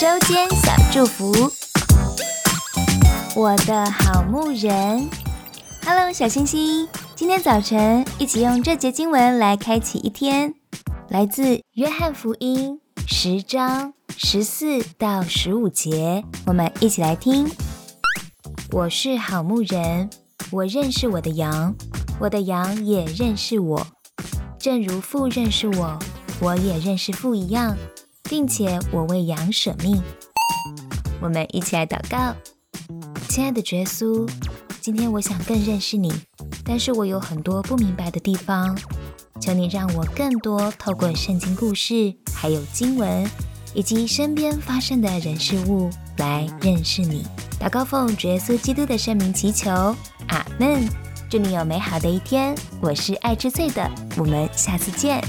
周间小祝福，我的好牧人，Hello，小星星，今天早晨一起用这节经文来开启一天，来自约翰福音十章十四到十五节，我们一起来听。我是好牧人，我认识我的羊，我的羊也认识我，正如父认识我，我也认识父一样。并且我为羊舍命，我们一起来祷告，亲爱的耶稣，今天我想更认识你，但是我有很多不明白的地方，求你让我更多透过圣经故事，还有经文，以及身边发生的人事物来认识你。祷告奉主耶稣基督的圣名祈求，阿门。祝你有美好的一天。我是爱之最的，我们下次见。